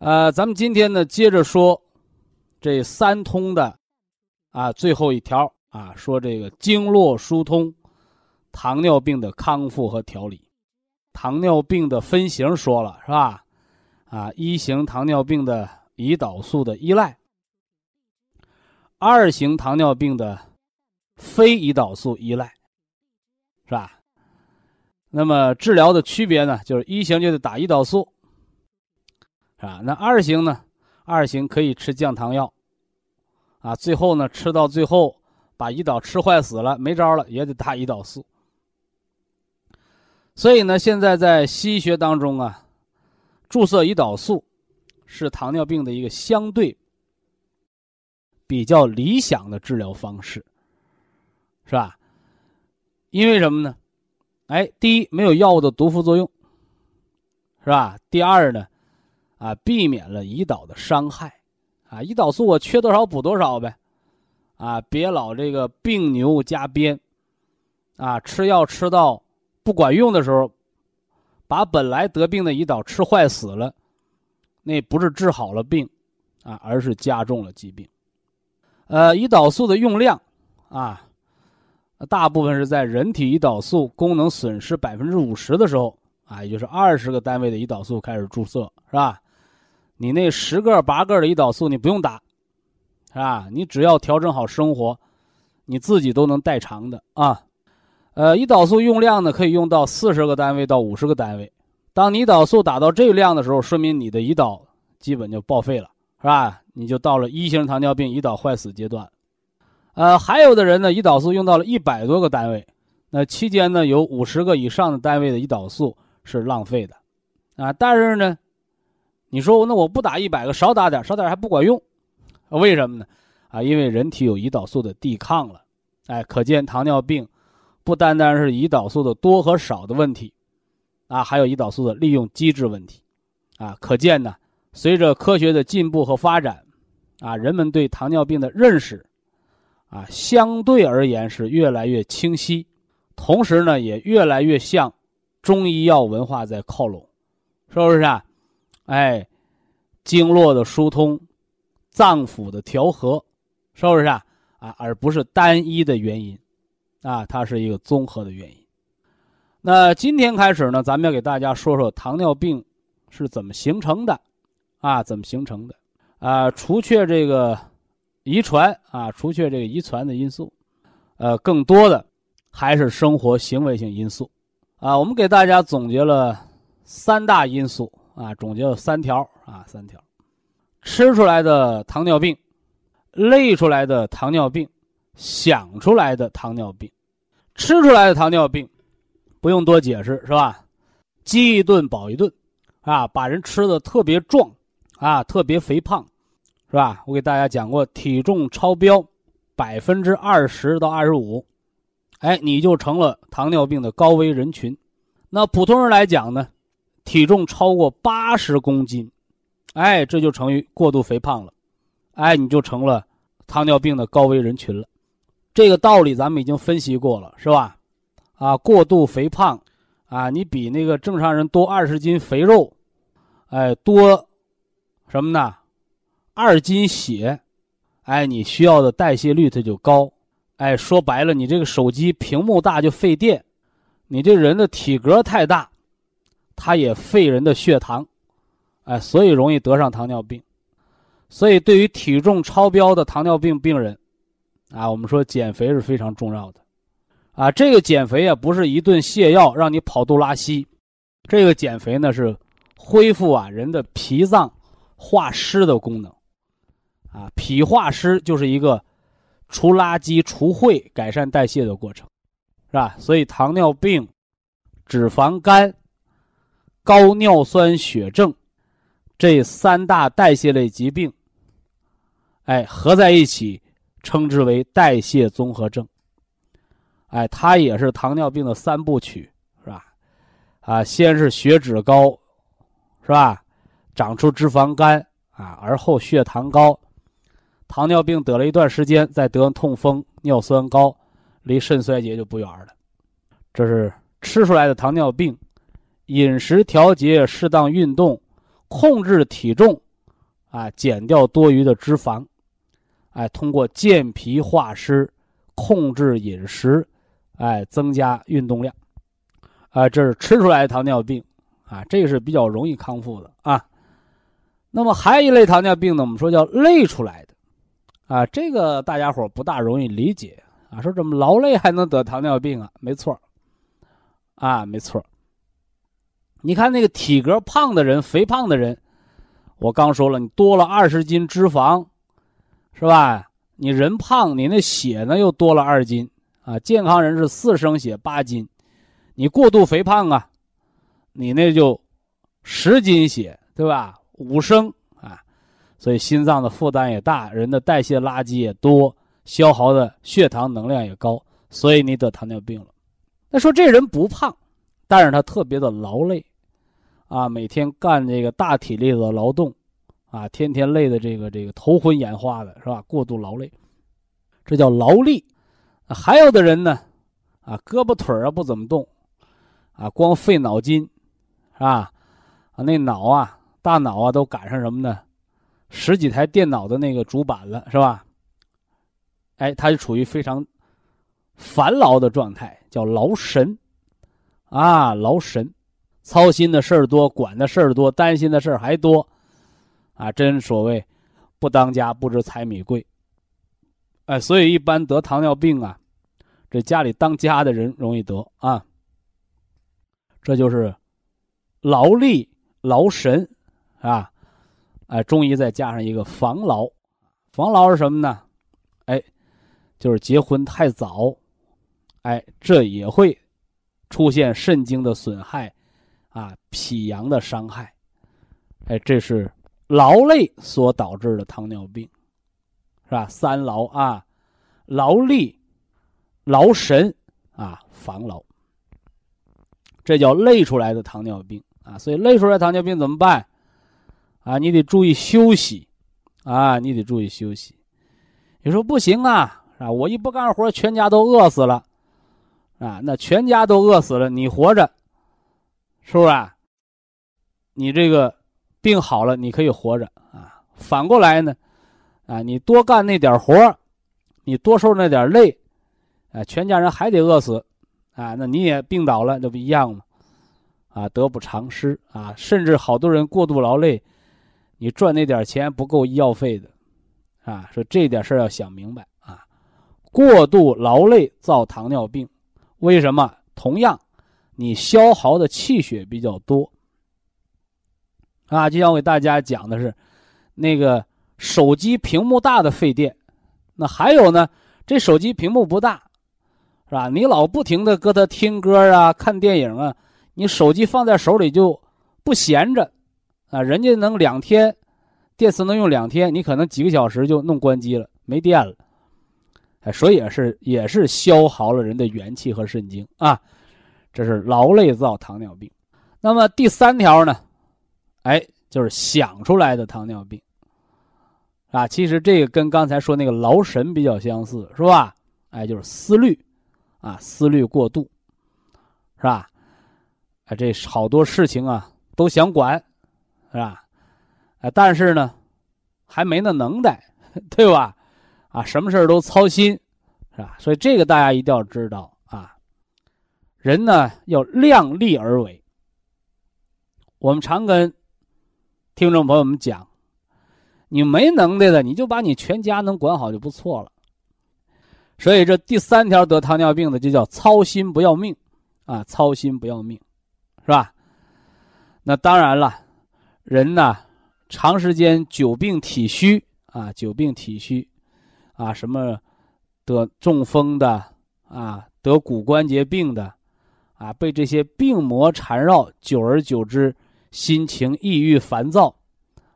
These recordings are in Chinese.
呃，咱们今天呢，接着说这三通的啊最后一条啊，说这个经络疏通，糖尿病的康复和调理。糖尿病的分型说了是吧？啊，一型糖尿病的胰岛素的依赖，二型糖尿病的非胰岛素依赖，是吧？那么治疗的区别呢，就是一型就得打胰岛素。是吧？那二型呢？二型可以吃降糖药，啊，最后呢，吃到最后把胰岛吃坏死了，没招了，也得打胰岛素。所以呢，现在在西医学当中啊，注射胰岛素是糖尿病的一个相对比较理想的治疗方式，是吧？因为什么呢？哎，第一，没有药物的毒副作用，是吧？第二呢？啊，避免了胰岛的伤害，啊，胰岛素我缺多少补多少呗，啊，别老这个病牛加鞭，啊，吃药吃到不管用的时候，把本来得病的胰岛吃坏死了，那不是治好了病，啊，而是加重了疾病。呃，胰岛素的用量，啊，大部分是在人体胰岛素功能损失百分之五十的时候，啊，也就是二十个单位的胰岛素开始注射，是吧？你那十个八个的胰岛素你不用打，是吧？你只要调整好生活，你自己都能代偿的啊。呃，胰岛素用量呢可以用到四十个单位到五十个单位。当胰岛素打到这个量的时候，说明你的胰岛基本就报废了，是吧？你就到了一型糖尿病胰岛坏死阶段。呃，还有的人呢，胰岛素用到了一百多个单位，那期间呢有五十个以上的单位的胰岛素是浪费的，啊，但是呢。你说那我不打一百个，少打点，少点还不管用，为什么呢？啊，因为人体有胰岛素的抵抗了，哎，可见糖尿病不单单是胰岛素的多和少的问题，啊，还有胰岛素的利用机制问题，啊，可见呢，随着科学的进步和发展，啊，人们对糖尿病的认识，啊，相对而言是越来越清晰，同时呢，也越来越向中医药文化在靠拢，是不是啊？哎，经络的疏通，脏腑的调和，是不是啊？啊，而不是单一的原因，啊，它是一个综合的原因。那今天开始呢，咱们要给大家说说糖尿病是怎么形成的，啊，怎么形成的？啊，除却这个遗传啊，除却这个遗传的因素，呃，更多的还是生活行为性因素。啊，我们给大家总结了三大因素。啊，总结了三条啊，三条，吃出来的糖尿病，累出来的糖尿病，想出来的糖尿病，吃出来的糖尿病，不用多解释是吧？饥一顿饱一顿，啊，把人吃的特别壮，啊，特别肥胖，是吧？我给大家讲过，体重超标百分之二十到二十五，哎，你就成了糖尿病的高危人群。那普通人来讲呢？体重超过八十公斤，哎，这就成于过度肥胖了，哎，你就成了糖尿病的高危人群了。这个道理咱们已经分析过了，是吧？啊，过度肥胖，啊，你比那个正常人多二十斤肥肉，哎，多什么呢？二斤血，哎，你需要的代谢率它就高，哎，说白了，你这个手机屏幕大就费电，你这人的体格太大。它也费人的血糖，哎，所以容易得上糖尿病。所以，对于体重超标的糖尿病病人，啊，我们说减肥是非常重要的。啊，这个减肥啊，不是一顿泻药让你跑肚拉稀，这个减肥呢是恢复啊人的脾脏化湿的功能。啊，脾化湿就是一个除垃圾、除秽、改善代谢的过程，是吧？所以，糖尿病、脂肪肝、高尿酸血症这三大代谢类疾病。哎，合在一起，称之为代谢综合症。哎，它也是糖尿病的三部曲，是吧？啊，先是血脂高，是吧？长出脂肪肝啊，而后血糖高。糖尿病得了一段时间，再得痛风、尿酸高，离肾衰竭就不远了。这是吃出来的糖尿病。饮食调节，适当运动，控制体重，啊，减掉多余的脂肪。哎，通过健脾化湿，控制饮食，哎，增加运动量，啊，这是吃出来的糖尿病，啊，这个是比较容易康复的啊。那么还有一类糖尿病呢，我们说叫累出来的，啊，这个大家伙不大容易理解啊，说怎么劳累还能得糖尿病啊？没错，啊，没错。你看那个体格胖的人，肥胖的人，我刚说了，你多了二十斤脂肪。是吧？你人胖，你那血呢又多了二斤啊。健康人是四升血八斤，你过度肥胖啊，你那就十斤血，对吧？五升啊，所以心脏的负担也大，人的代谢垃圾也多，消耗的血糖能量也高，所以你得糖尿病了。那说这人不胖，但是他特别的劳累，啊，每天干这个大体力的劳动。啊，天天累的这个这个头昏眼花的，是吧？过度劳累，这叫劳力。还有的人呢，啊，胳膊腿啊不怎么动，啊，光费脑筋，是吧？啊，那脑啊，大脑啊都赶上什么呢？十几台电脑的那个主板了，是吧？哎，他就处于非常烦劳的状态，叫劳神。啊，劳神，操心的事儿多，管的事儿多，担心的事儿还多。啊，真所谓，不当家不知柴米贵。哎，所以一般得糖尿病啊，这家里当家的人容易得啊。这就是劳力劳神啊，哎，中医再加上一个防劳，防劳是什么呢？哎，就是结婚太早，哎，这也会出现肾经的损害，啊，脾阳的伤害，哎，这是。劳累所导致的糖尿病，是吧？三劳啊，劳力、劳神啊，防劳，这叫累出来的糖尿病啊。所以累出来糖尿病怎么办？啊，你得注意休息，啊，你得注意休息。你说不行啊，啊，我一不干活，全家都饿死了，啊，那全家都饿死了，你活着，是不是？啊？你这个。病好了，你可以活着啊。反过来呢，啊，你多干那点活你多受那点累，啊，全家人还得饿死，啊，那你也病倒了，那不一样吗？啊，得不偿失啊。甚至好多人过度劳累，你赚那点钱不够医药费的，啊，说这点事儿要想明白啊。过度劳累造糖尿病，为什么？同样，你消耗的气血比较多。啊，就像我给大家讲的是，那个手机屏幕大的费电，那还有呢，这手机屏幕不大，是吧？你老不停的搁它听歌啊、看电影啊，你手机放在手里就不闲着，啊，人家能两天，电池能用两天，你可能几个小时就弄关机了，没电了，哎，所以也是也是消耗了人的元气和肾精啊，这是劳累造糖尿病。那么第三条呢？哎，就是想出来的糖尿病，啊，其实这个跟刚才说那个劳神比较相似，是吧？哎，就是思虑，啊，思虑过度，是吧？哎，这好多事情啊都想管，是吧？哎，但是呢，还没那能耐，对吧？啊，什么事都操心，是吧？所以这个大家一定要知道，人呢要量力而为。我们常跟。听众朋友们讲，你没能耐的，你就把你全家能管好就不错了。所以这第三条得糖尿病的就叫操心不要命，啊，操心不要命，是吧？那当然了，人呢，长时间久病体虚啊，久病体虚，啊，什么得中风的啊，得骨关节病的，啊，被这些病魔缠绕，久而久之。心情抑郁烦躁，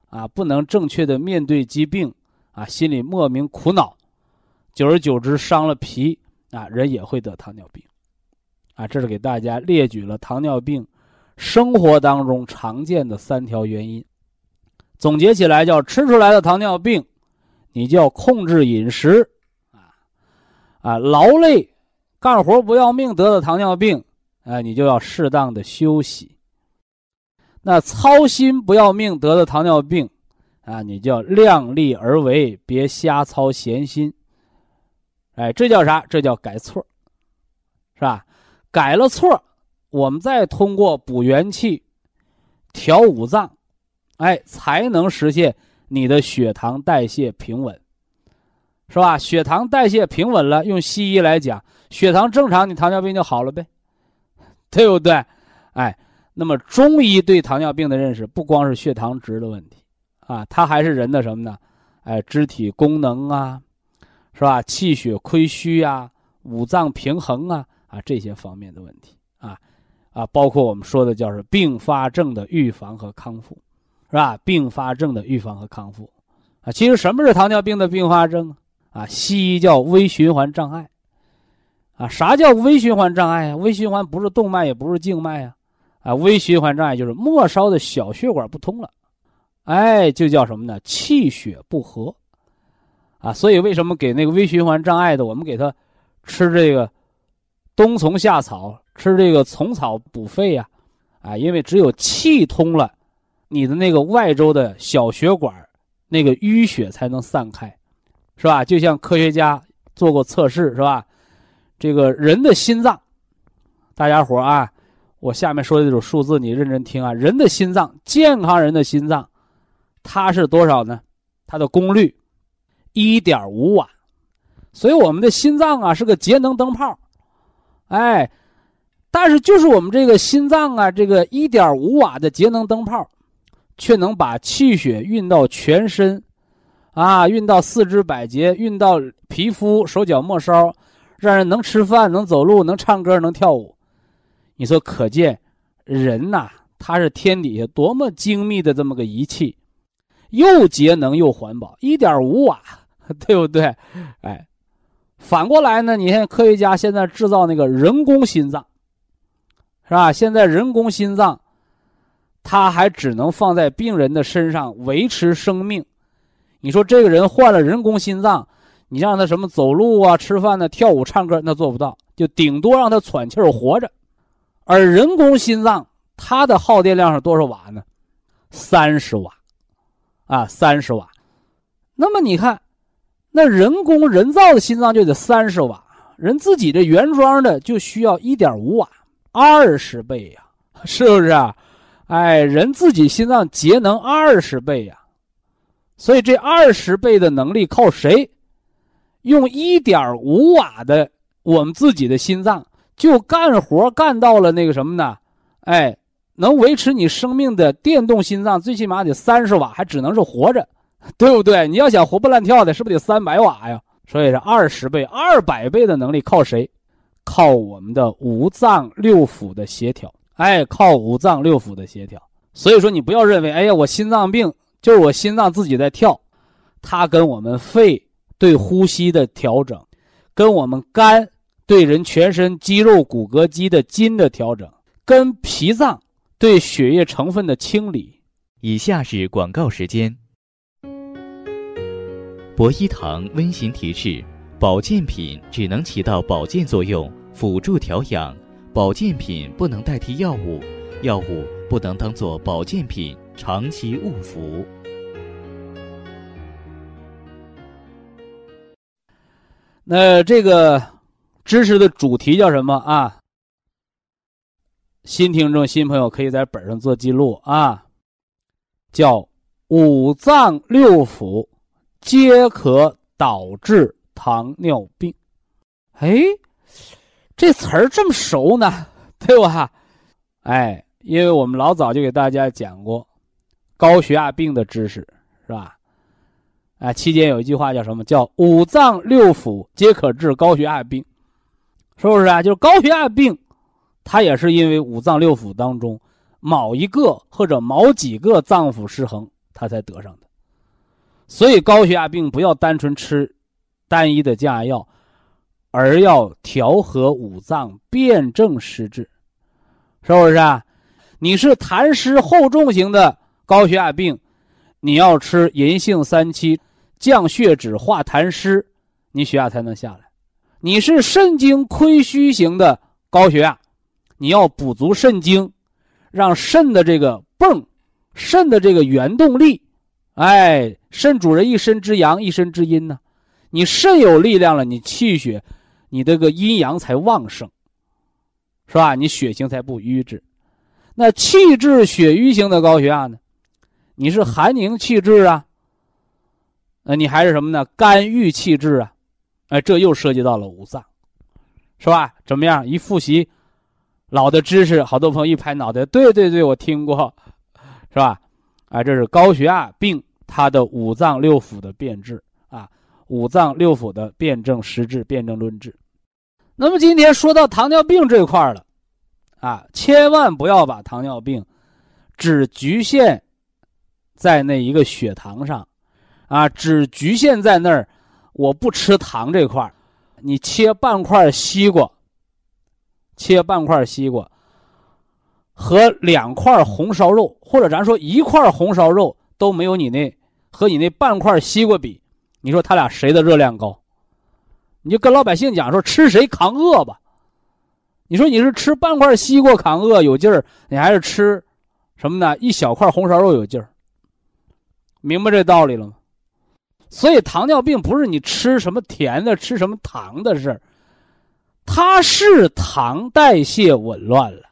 啊，不能正确的面对疾病，啊，心里莫名苦恼，久而久之伤了脾，啊，人也会得糖尿病，啊，这是给大家列举了糖尿病生活当中常见的三条原因。总结起来叫吃出来的糖尿病，你就要控制饮食，啊，啊，劳累干活不要命得的糖尿病，哎，你就要适当的休息。那操心不要命得的糖尿病，啊，你就要量力而为，别瞎操闲心。哎，这叫啥？这叫改错，是吧？改了错，我们再通过补元气、调五脏，哎，才能实现你的血糖代谢平稳，是吧？血糖代谢平稳了，用西医来讲，血糖正常，你糖尿病就好了呗，对不对？哎。那么，中医对糖尿病的认识不光是血糖值的问题，啊，它还是人的什么呢？哎，肢体功能啊，是吧？气血亏虚啊，五脏平衡啊，啊，这些方面的问题啊，啊，包括我们说的叫是并发症的预防和康复，是吧？并发症的预防和康复，啊，其实什么是糖尿病的并发症啊？啊，西医叫微循环障碍，啊，啥叫微循环障碍啊？微循环不是动脉，也不是静脉啊。啊，微循环障碍就是末梢的小血管不通了，哎，就叫什么呢？气血不和，啊，所以为什么给那个微循环障碍的，我们给他吃这个冬虫夏草，吃这个虫草补肺呀？啊，因为只有气通了，你的那个外周的小血管那个淤血才能散开，是吧？就像科学家做过测试，是吧？这个人的心脏，大家伙啊。我下面说的这种数字，你认真听啊！人的心脏，健康人的心脏，它是多少呢？它的功率一点五瓦，所以我们的心脏啊是个节能灯泡，哎，但是就是我们这个心脏啊，这个一点五瓦的节能灯泡，却能把气血运到全身，啊，运到四肢百节，运到皮肤、手脚末梢，让人能吃饭、能走路、能唱歌、能跳舞。你说，可见人呐，他是天底下多么精密的这么个仪器，又节能又环保，一点五瓦，对不对？哎，反过来呢，你看科学家现在制造那个人工心脏，是吧？现在人工心脏，它还只能放在病人的身上维持生命。你说这个人换了人工心脏，你让他什么走路啊、吃饭呢、跳舞、唱歌，那做不到，就顶多让他喘气儿活着。而人工心脏它的耗电量是多少瓦呢？三十瓦，啊，三十瓦。那么你看，那人工人造的心脏就得三十瓦，人自己的原装的就需要一点五瓦，二十倍呀，是不是啊？哎，人自己心脏节能二十倍呀，所以这二十倍的能力靠谁？用一点五瓦的我们自己的心脏。就干活干到了那个什么呢？哎，能维持你生命的电动心脏，最起码得三十瓦，还只能是活着，对不对？你要想活蹦乱跳的，是不是得三百瓦呀？所以是二十倍、二百倍的能力靠谁？靠我们的五脏六腑的协调。哎，靠五脏六腑的协调。所以说，你不要认为，哎呀，我心脏病就是我心脏自己在跳，它跟我们肺对呼吸的调整，跟我们肝。对人全身肌肉骨骼肌的筋的调整，跟脾脏对血液成分的清理。以下是广告时间。博一堂温馨提示：保健品只能起到保健作用，辅助调养；保健品不能代替药物，药物不能当做保健品长期误服。那这个。知识的主题叫什么啊？新听众、新朋友可以在本上做记录啊，叫五脏六腑皆可导致糖尿病。哎，这词儿这么熟呢，对吧？哎，因为我们老早就给大家讲过高血压病的知识，是吧？啊，期间有一句话叫什么？叫五脏六腑皆可治高血压病，是不是啊？就是高血压病，它也是因为五脏六腑当中某一个或者某几个脏腑失衡，它才得上的。所以高血压病不要单纯吃单一的降压药，而要调和五脏，辨证施治，是不是啊？你是痰湿厚重型的高血压病。你要吃银杏三七，降血脂、化痰湿，你血压才能下来。你是肾精亏虚型的高血压，你要补足肾精，让肾的这个泵、肾的这个原动力，哎，肾主人一身之阳，一身之阴呢。你肾有力量了，你气血，你这个阴阳才旺盛，是吧？你血型才不瘀滞。那气滞血瘀型的高血压呢？你是寒凝气滞啊？那你还是什么呢？肝郁气滞啊？哎，这又涉及到了五脏，是吧？怎么样？一复习老的知识，好多朋友一拍脑袋，对对对，我听过，是吧？哎，这是高血压病它的五脏六腑的辨治啊，五脏六腑的辨证实治、辨证论治。那么今天说到糖尿病这块了，啊，千万不要把糖尿病只局限。在那一个血糖上，啊，只局限在那儿，我不吃糖这块儿你切半块西瓜，切半块西瓜，和两块红烧肉，或者咱说一块红烧肉都没有你那和你那半块西瓜比，你说他俩谁的热量高？你就跟老百姓讲说吃谁扛饿吧。你说你是吃半块西瓜扛饿有劲儿，你还是吃什么呢？一小块红烧肉有劲儿。明白这道理了吗？所以糖尿病不是你吃什么甜的、吃什么糖的事儿，它是糖代谢紊乱了。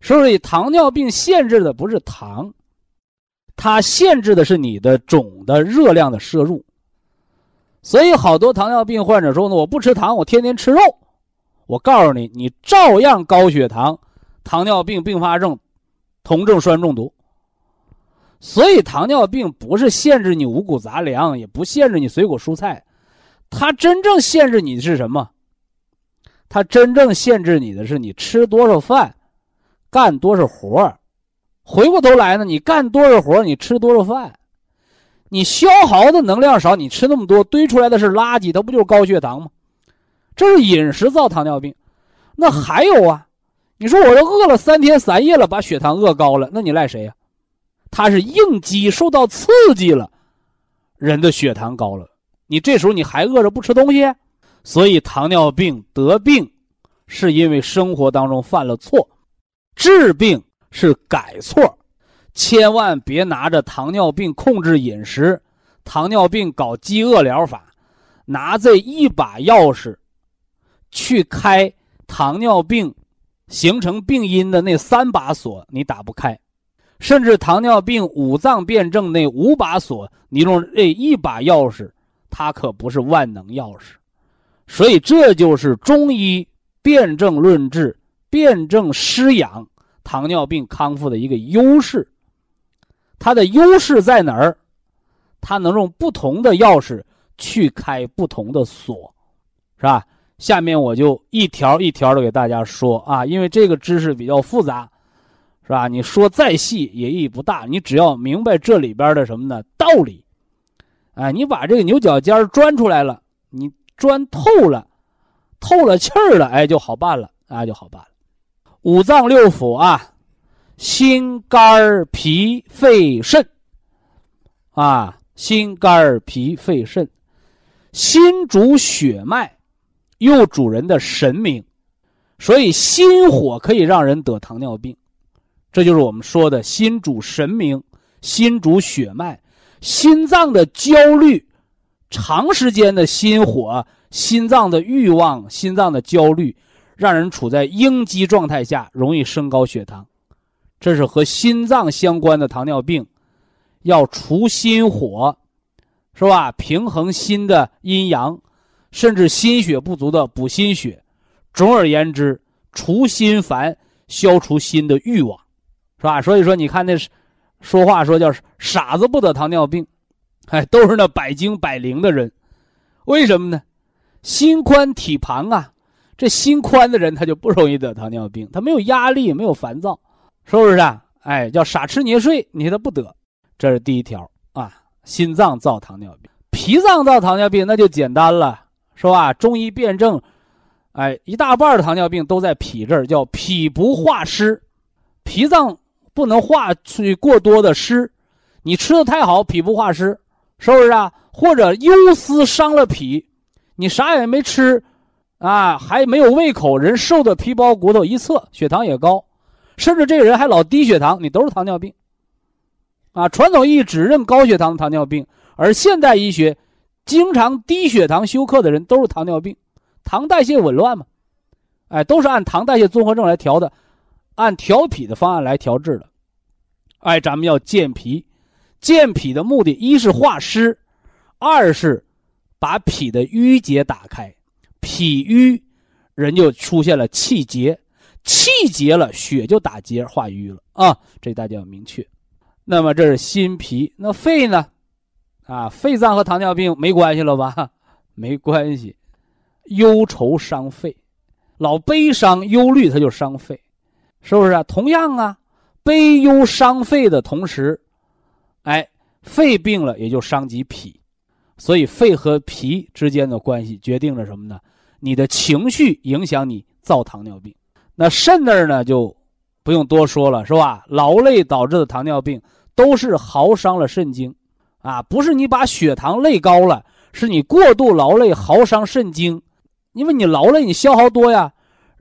所以糖尿病限制的不是糖，它限制的是你的总的热量的摄入。所以好多糖尿病患者说呢，我不吃糖，我天天吃肉。我告诉你，你照样高血糖、糖尿病并发症、酮症酸中毒。所以糖尿病不是限制你五谷杂粮，也不限制你水果蔬菜，它真正限制你的是什么？它真正限制你的是你吃多少饭，干多少活回过头来呢，你干多少活你吃多少饭，你消耗的能量少，你吃那么多堆出来的是垃圾，它不就是高血糖吗？这是饮食造糖尿病。那还有啊，你说我都饿了三天三夜了，把血糖饿高了，那你赖谁呀？它是应激受到刺激了，人的血糖高了，你这时候你还饿着不吃东西，所以糖尿病得病，是因为生活当中犯了错，治病是改错，千万别拿着糖尿病控制饮食，糖尿病搞饥饿疗法，拿这一把钥匙，去开糖尿病形成病因的那三把锁，你打不开。甚至糖尿病五脏辩证那五把锁，你用这一把钥匙，它可不是万能钥匙，所以这就是中医辨证论治、辨证施养糖尿病康复的一个优势。它的优势在哪儿？它能用不同的钥匙去开不同的锁，是吧？下面我就一条一条的给大家说啊，因为这个知识比较复杂。是吧？你说再细也意义不大，你只要明白这里边的什么呢？道理，哎，你把这个牛角尖钻出来了，你钻透了，透了气儿了，哎，就好办了，哎，就好办了。五脏六腑啊，心肝脾肺肾，啊，心肝脾肺肾，心主血脉，又主人的神明，所以心火可以让人得糖尿病。这就是我们说的心主神明，心主血脉，心脏的焦虑，长时间的心火，心脏的欲望，心脏的焦虑，让人处在应激状态下，容易升高血糖。这是和心脏相关的糖尿病，要除心火，是吧？平衡心的阴阳，甚至心血不足的补心血。总而言之，除心烦，消除心的欲望，是吧？所以说，你看那说话说叫傻子不得糖尿病，哎，都是那百精百灵的人。为什么呢？心宽体胖啊，这心宽的人他就不容易得糖尿病，他没有压力，没有烦躁，是不是啊？哎，叫傻吃捏睡，你他不得。这是第一条啊，心脏造糖尿病，脾脏造糖尿病那就简单了，是吧？中医辩证，哎，一大半的糖尿病都在脾这儿，叫脾不化湿，脾脏不能化去过多的湿，你吃的太好，脾不化湿，是不是啊？或者忧思伤了脾，你啥也没吃，啊，还没有胃口，人瘦的皮包骨头，一测血糖也高，甚至这个人还老低血糖，你都是糖尿病。啊，传统意义只认高血糖糖尿病，而现代医学经常低血糖休克的人都是糖尿病，糖代谢紊乱嘛，哎，都是按糖代谢综合症来调的，按调脾的方案来调治的，哎，咱们要健脾，健脾的目的，一是化湿，二是把脾的淤结打开，脾瘀，人就出现了气结，气结了，血就打结化瘀了啊，这大家要明确。那么这是心脾，那肺呢？啊，肺脏和糖尿病没关系了吧？没关系，忧愁伤肺，老悲伤忧虑，它就伤肺，是不是啊？同样啊，悲忧伤肺的同时，哎，肺病了也就伤及脾，所以肺和脾之间的关系决定了什么呢？你的情绪影响你造糖尿病，那肾那儿呢就。不用多说了，是吧？劳累导致的糖尿病都是耗伤了肾精，啊，不是你把血糖累高了，是你过度劳累耗伤肾精，因为你劳累你消耗多呀，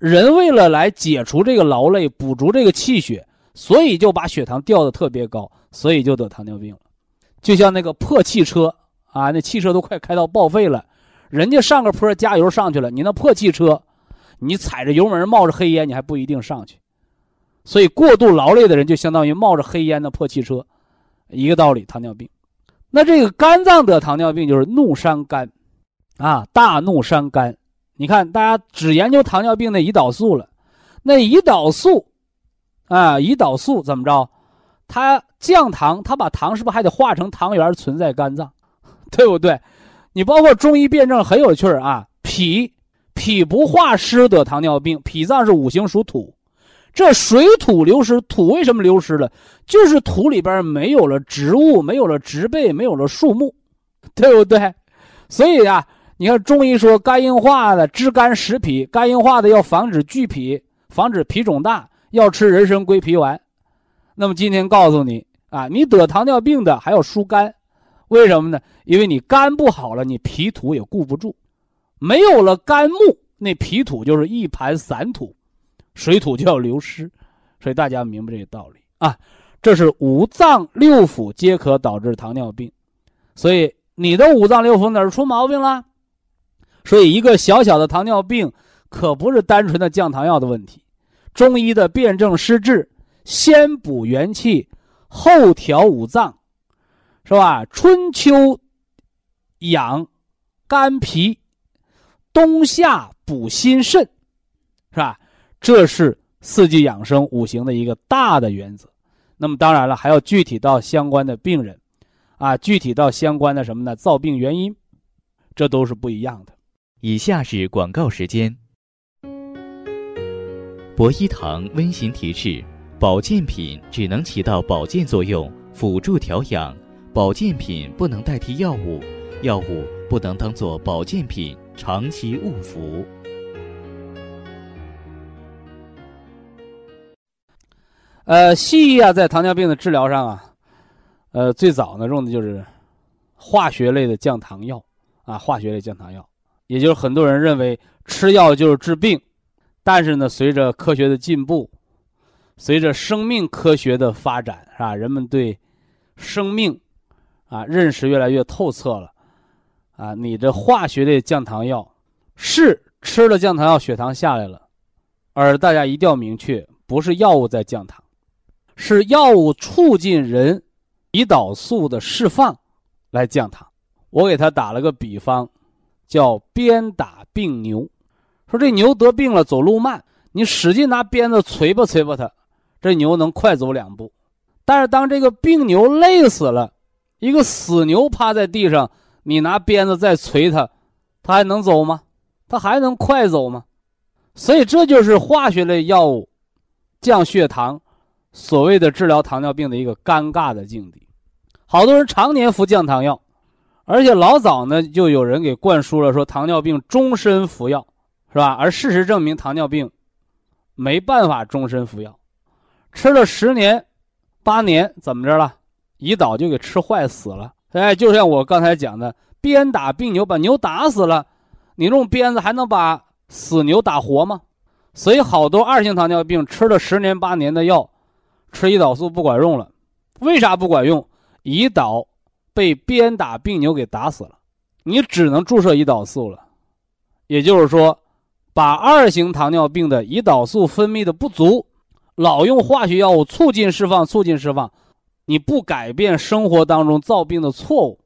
人为了来解除这个劳累，补足这个气血，所以就把血糖调的特别高，所以就得糖尿病了。就像那个破汽车啊，那汽车都快开到报废了，人家上个坡加油上去了，你那破汽车，你踩着油门冒着黑烟，你还不一定上去。所以，过度劳累的人就相当于冒着黑烟的破汽车，一个道理。糖尿病，那这个肝脏得糖尿病就是怒伤肝，啊，大怒伤肝。你看，大家只研究糖尿病的胰岛素了，那胰岛素，啊，胰岛素怎么着？它降糖，它把糖是不是还得化成糖原存在肝脏，对不对？你包括中医辩证很有趣啊，脾，脾不化湿得糖尿病，脾脏是五行属土。这水土流失，土为什么流失了？就是土里边没有了植物，没有了植被，没有了树木，对不对？所以啊，你看中医说肝硬化的知肝实脾，肝硬化的要防止聚脾，防止脾肿大，要吃人参归脾丸。那么今天告诉你啊，你得糖尿病的还要疏肝，为什么呢？因为你肝不好了，你脾土也固不住，没有了肝木，那脾土就是一盘散土。水土就要流失，所以大家明白这个道理啊。这是五脏六腑皆可导致糖尿病，所以你的五脏六腑哪儿出毛病了？所以一个小小的糖尿病可不是单纯的降糖药的问题。中医的辨证施治，先补元气，后调五脏，是吧？春秋养肝脾，冬夏补心肾，是吧？这是四季养生五行的一个大的原则，那么当然了，还要具体到相关的病人，啊，具体到相关的什么呢？造病原因，这都是不一样的。以下是广告时间。博一堂温馨提示：保健品只能起到保健作用，辅助调养；保健品不能代替药物，药物不能当做保健品长期误服。呃，西医啊，在糖尿病的治疗上啊，呃，最早呢用的就是化学类的降糖药啊，化学类降糖药，也就是很多人认为吃药就是治病，但是呢，随着科学的进步，随着生命科学的发展，是吧？人们对生命啊认识越来越透彻了，啊，你的化学类降糖药是吃了降糖药血糖下来了，而大家一定要明确，不是药物在降糖。是药物促进人胰岛素的释放来降糖。我给他打了个比方，叫鞭打病牛。说这牛得病了，走路慢，你使劲拿鞭子捶吧捶吧它，这牛能快走两步。但是当这个病牛累死了，一个死牛趴在地上，你拿鞭子再捶它，它还能走吗？它还能快走吗？所以这就是化学类药物降血糖，所谓的治疗糖尿病的一个尴尬的境地。好多人常年服降糖药，而且老早呢就有人给灌输了说糖尿病终身服药，是吧？而事实证明糖尿病没办法终身服药，吃了十年、八年怎么着了？胰岛就给吃坏死了。哎，就像我刚才讲的，鞭打病牛，把牛打死了，你用鞭子还能把？死牛打活吗？所以好多二型糖尿病吃了十年八年的药，吃胰岛素不管用了。为啥不管用？胰岛被鞭打病牛给打死了，你只能注射胰岛素了。也就是说，把二型糖尿病的胰岛素分泌的不足，老用化学药物促进释放，促进释放，你不改变生活当中造病的错误，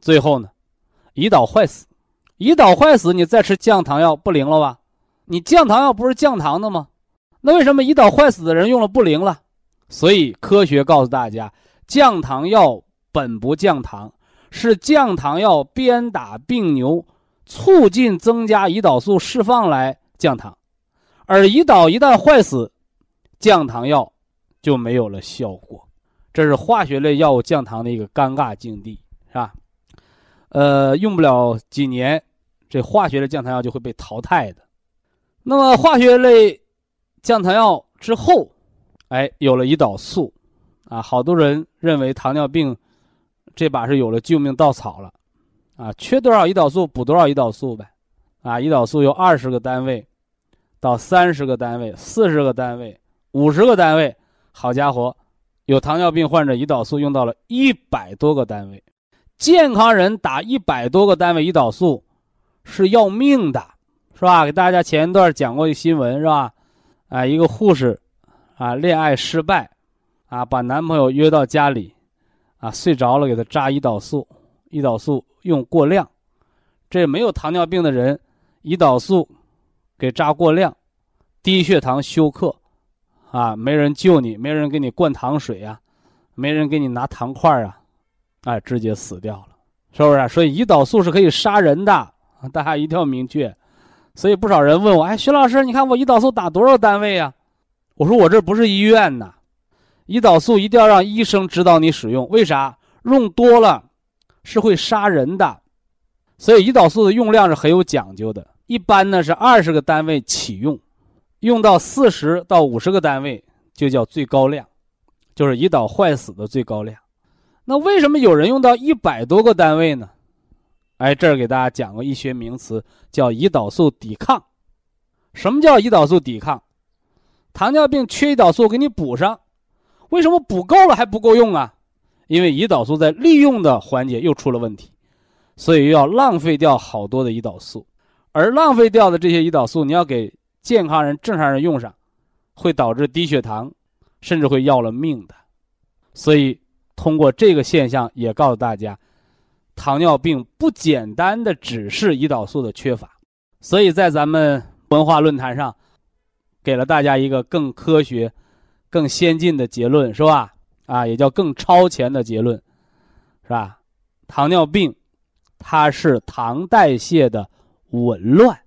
最后呢，胰岛坏死。胰岛坏死，你再吃降糖药不灵了吧？你降糖药不是降糖的吗？那为什么胰岛坏死的人用了不灵了？所以科学告诉大家，降糖药本不降糖，是降糖药鞭打病牛，促进增加胰岛素释放来降糖，而胰岛一旦坏死，降糖药就没有了效果。这是化学类药物降糖的一个尴尬境地，是吧？呃，用不了几年，这化学的降糖药就会被淘汰的。那么化学类降糖药之后，哎，有了胰岛素，啊，好多人认为糖尿病这把是有了救命稻草了，啊，缺多少胰岛素补多少胰岛素呗，啊，胰岛素由二十个单位到三十个单位、四十个单位、五十个单位，好家伙，有糖尿病患者胰岛素用到了一百多个单位。健康人打一百多个单位胰岛素，是要命的，是吧？给大家前一段讲过一新闻，是吧？啊，一个护士，啊，恋爱失败，啊，把男朋友约到家里，啊，睡着了给他扎胰岛素，胰岛素用过量，这没有糖尿病的人，胰岛素给扎过量，低血糖休克，啊，没人救你，没人给你灌糖水啊，没人给你拿糖块啊。哎，直接死掉了，是不是？所以胰岛素是可以杀人的，大家一定要明确。所以不少人问我：“哎，徐老师，你看我胰岛素打多少单位啊？”我说：“我这不是医院呐，胰岛素一定要让医生指导你使用。为啥？用多了是会杀人的。所以胰岛素的用量是很有讲究的，一般呢是二十个单位起用，用到四十到五十个单位就叫最高量，就是胰岛坏死的最高量。”那为什么有人用到一百多个单位呢？哎，这儿给大家讲个医学名词，叫胰岛素抵抗。什么叫胰岛素抵抗？糖尿病缺胰岛素，给你补上。为什么补够了还不够用啊？因为胰岛素在利用的环节又出了问题，所以又要浪费掉好多的胰岛素。而浪费掉的这些胰岛素，你要给健康人、正常人用上，会导致低血糖，甚至会要了命的。所以。通过这个现象，也告诉大家，糖尿病不简单的只是胰岛素的缺乏，所以在咱们文化论坛上，给了大家一个更科学、更先进的结论，是吧？啊，也叫更超前的结论，是吧？糖尿病，它是糖代谢的紊乱，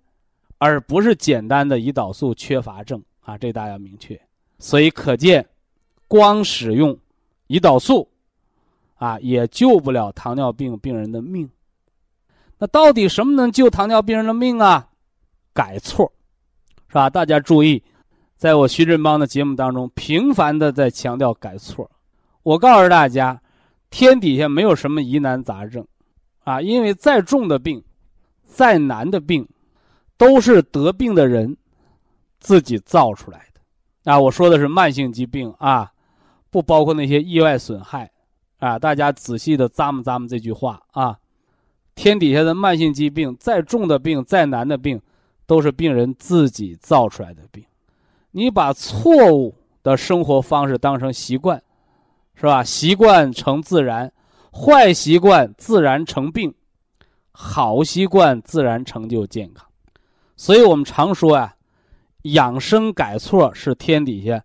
而不是简单的胰岛素缺乏症啊，这大家要明确。所以可见，光使用胰岛素。啊，也救不了糖尿病病人的命。那到底什么能救糖尿病人的命啊？改错，是吧？大家注意，在我徐振邦的节目当中，频繁的在强调改错。我告诉大家，天底下没有什么疑难杂症，啊，因为再重的病，再难的病，都是得病的人自己造出来的。啊，我说的是慢性疾病啊，不包括那些意外损害。啊，大家仔细的咂摸咂摸这句话啊！天底下的慢性疾病，再重的病，再难的病，都是病人自己造出来的病。你把错误的生活方式当成习惯，是吧？习惯成自然，坏习惯自然成病，好习惯自然成就健康。所以我们常说呀，养生改错是天底下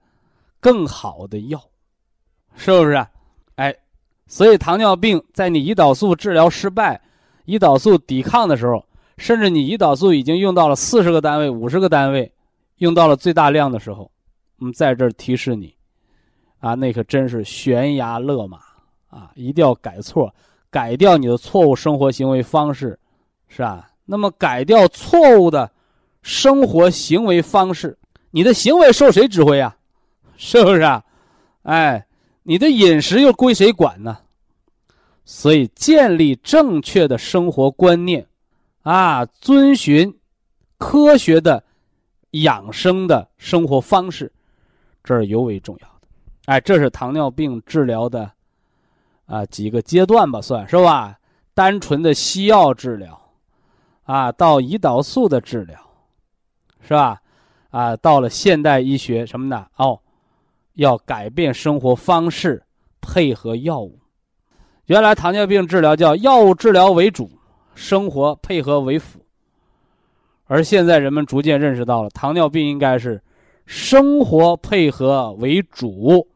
更好的药，是不是？哎，所以糖尿病在你胰岛素治疗失败、胰岛素抵抗的时候，甚至你胰岛素已经用到了四十个单位、五十个单位，用到了最大量的时候，我们在这儿提示你。啊，那可真是悬崖勒马啊！一定要改错，改掉你的错误生活行为方式，是吧？那么改掉错误的生活行为方式，你的行为受谁指挥呀？是不是啊？哎，你的饮食又归谁管呢？所以建立正确的生活观念，啊，遵循科学的养生的生活方式，这是尤为重要的。哎，这是糖尿病治疗的啊几个阶段吧，算是吧。单纯的西药治疗，啊，到胰岛素的治疗，是吧？啊，到了现代医学什么呢？哦，要改变生活方式，配合药物。原来糖尿病治疗叫药物治疗为主，生活配合为辅。而现在人们逐渐认识到了，糖尿病应该是生活配合为主。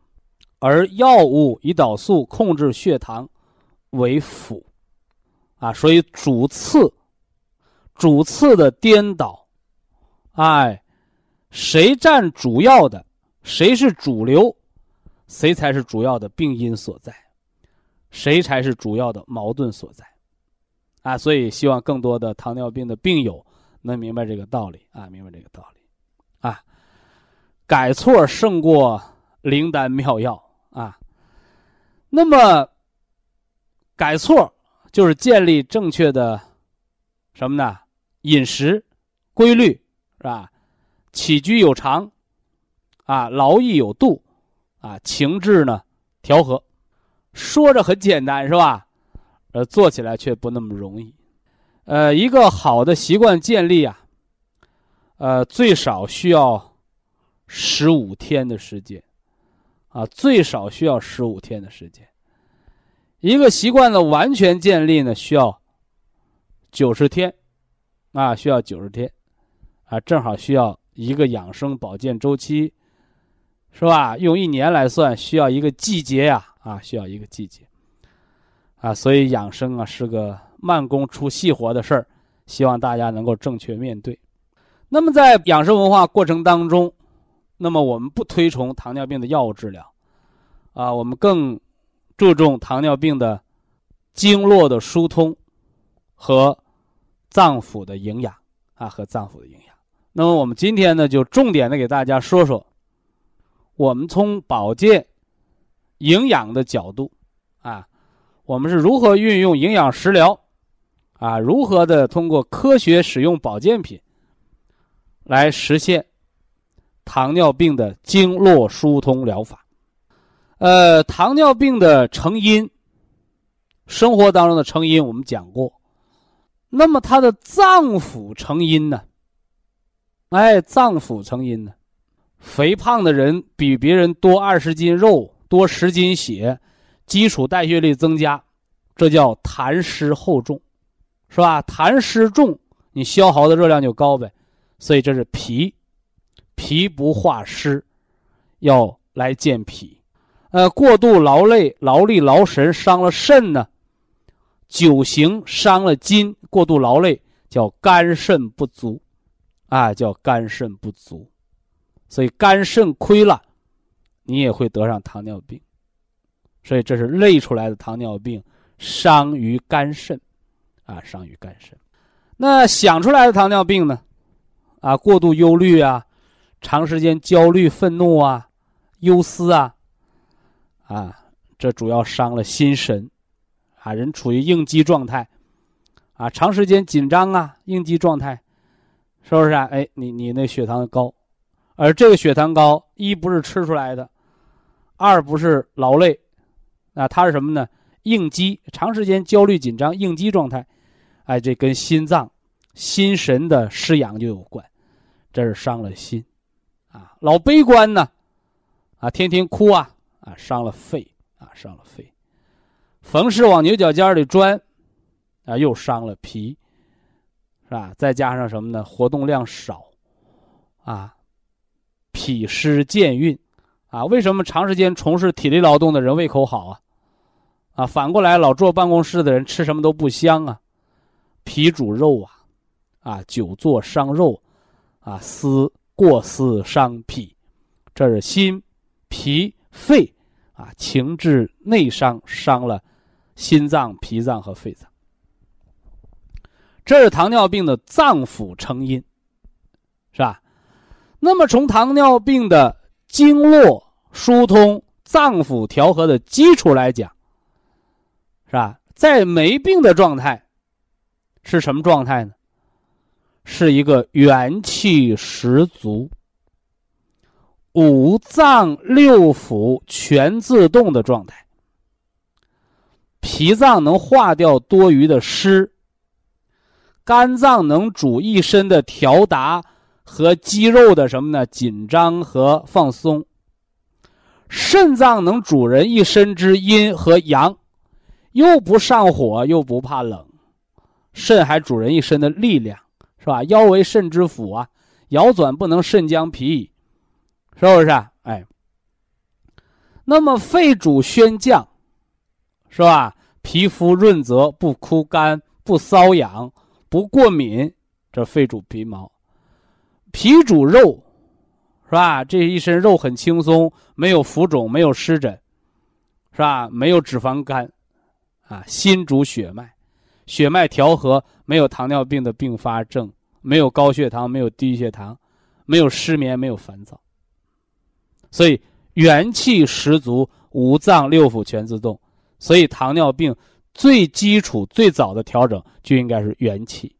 而药物胰岛素控制血糖为辅，啊，所以主次主次的颠倒，哎，谁占主要的，谁是主流，谁才是主要的病因所在，谁才是主要的矛盾所在，啊，所以希望更多的糖尿病的病友能明白这个道理啊，明白这个道理，啊，改错胜过灵丹妙药。啊，那么改错就是建立正确的什么呢？饮食规律是吧？起居有常啊，劳逸有度啊，情志呢调和。说着很简单是吧？呃，做起来却不那么容易。呃，一个好的习惯建立啊，呃，最少需要十五天的时间。啊，最少需要十五天的时间。一个习惯的完全建立呢，需要九十天，啊，需要九十天，啊，正好需要一个养生保健周期，是吧？用一年来算，需要一个季节呀，啊，需要一个季节，啊，所以养生啊是个慢工出细活的事儿，希望大家能够正确面对。那么在养生文化过程当中。那么我们不推崇糖尿病的药物治疗，啊，我们更注重糖尿病的经络的疏通和脏腑的营养啊，和脏腑的营养。那么我们今天呢，就重点的给大家说说，我们从保健、营养的角度啊，我们是如何运用营养食疗啊，如何的通过科学使用保健品来实现。糖尿病的经络疏通疗法，呃，糖尿病的成因，生活当中的成因我们讲过，那么它的脏腑成因呢？哎，脏腑成因呢？肥胖的人比别人多二十斤肉，多十斤血，基础代谢率增加，这叫痰湿厚重，是吧？痰湿重，你消耗的热量就高呗，所以这是脾。脾不化湿，要来健脾。呃，过度劳累、劳力劳神伤了肾呢。久行伤了筋，过度劳累叫肝肾不足，啊，叫肝肾不足。所以肝肾亏了，你也会得上糖尿病。所以这是累出来的糖尿病，伤于肝肾，啊，伤于肝肾。那想出来的糖尿病呢？啊，过度忧虑啊。长时间焦虑、愤怒啊，忧思啊，啊，这主要伤了心神，啊，人处于应激状态，啊，长时间紧张啊，应激状态，是不是啊？哎，你你那血糖高，而这个血糖高，一不是吃出来的，二不是劳累，啊，它是什么呢？应激，长时间焦虑紧张，应激状态，哎，这跟心脏、心神的失养就有关，这是伤了心。啊，老悲观呢，啊，天天哭啊，啊，伤了肺啊，伤了肺。逢事往牛角尖里钻，啊，又伤了脾，是吧？再加上什么呢？活动量少，啊，脾湿健运，啊，为什么长时间从事体力劳动的人胃口好啊？啊，反过来老坐办公室的人吃什么都不香啊？脾主肉啊，啊，久坐伤肉，啊，思过思伤脾，这是心、脾、肺，啊，情志内伤，伤了。心脏、脾脏和肺脏，这是糖尿病的脏腑成因，是吧？那么从糖尿病的经络疏通、脏腑调和的基础来讲，是吧？在没病的状态是什么状态呢？是一个元气十足、五脏六腑全自动的状态。脾脏能化掉多余的湿，肝脏能主一身的调达和肌肉的什么呢？紧张和放松。肾脏能主人一身之阴和阳，又不上火又不怕冷。肾还主人一身的力量，是吧？腰为肾之府啊，腰转不能肾将脾矣，是不是？啊哎，那么肺主宣降。是吧？皮肤润泽，不枯干，不瘙痒，不过敏，这肺主皮毛。脾主肉，是吧？这一身肉很轻松，没有浮肿，没有湿疹，是吧？没有脂肪肝，啊，心主血脉，血脉调和，没有糖尿病的并发症，没有高血糖，没有低血糖，没有失眠，没有烦躁。所以元气十足，五脏六腑全自动。所以，糖尿病最基础、最早的调整就应该是元气，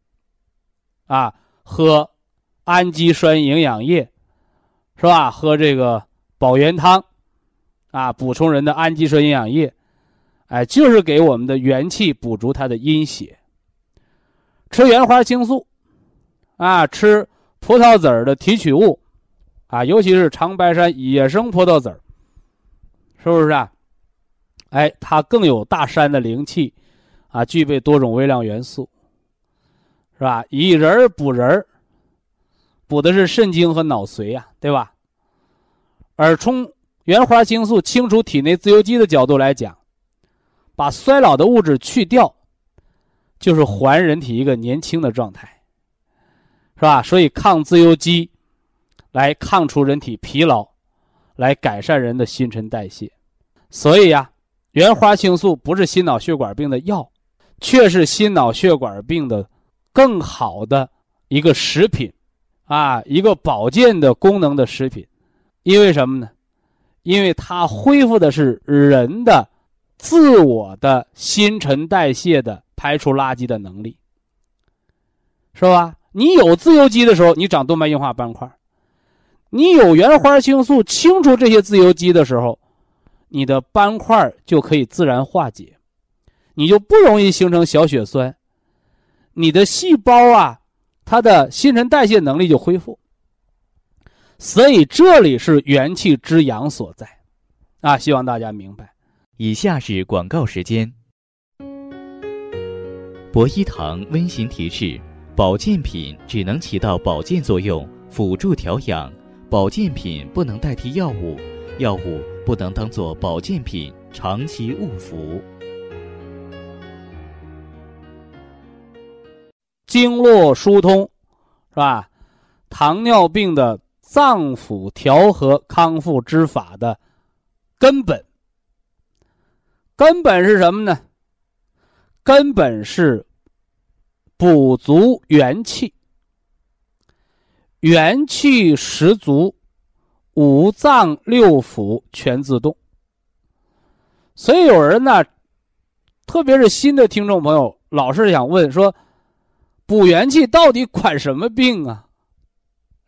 啊，喝氨基酸营养液，是吧？喝这个保元汤，啊，补充人的氨基酸营养液，哎，就是给我们的元气补足它的阴血。吃原花青素，啊，吃葡萄籽儿的提取物，啊，尤其是长白山野生葡萄籽儿，是不是啊？哎，它更有大山的灵气，啊，具备多种微量元素，是吧？以人补人补的是肾精和脑髓呀，对吧？而从原花青素清除体内自由基的角度来讲，把衰老的物质去掉，就是还人体一个年轻的状态，是吧？所以抗自由基，来抗除人体疲劳，来改善人的新陈代谢，所以呀。原花青素不是心脑血管病的药，却是心脑血管病的更好的一个食品，啊，一个保健的功能的食品。因为什么呢？因为它恢复的是人的自我的新陈代谢的排出垃圾的能力，是吧？你有自由基的时候，你长动脉硬化斑块；你有原花青素清除这些自由基的时候。你的斑块就可以自然化解，你就不容易形成小血栓，你的细胞啊，它的新陈代谢能力就恢复。所以这里是元气之阳所在，啊，希望大家明白。以下是广告时间。博一堂温馨提示：保健品只能起到保健作用，辅助调养，保健品不能代替药物，药物。不能当做保健品长期误服。经络疏通，是吧？糖尿病的脏腑调和康复之法的根本，根本是什么呢？根本是补足元气，元气十足。五脏六腑全自动，所以有人呢，特别是新的听众朋友，老是想问说，补元气到底管什么病啊？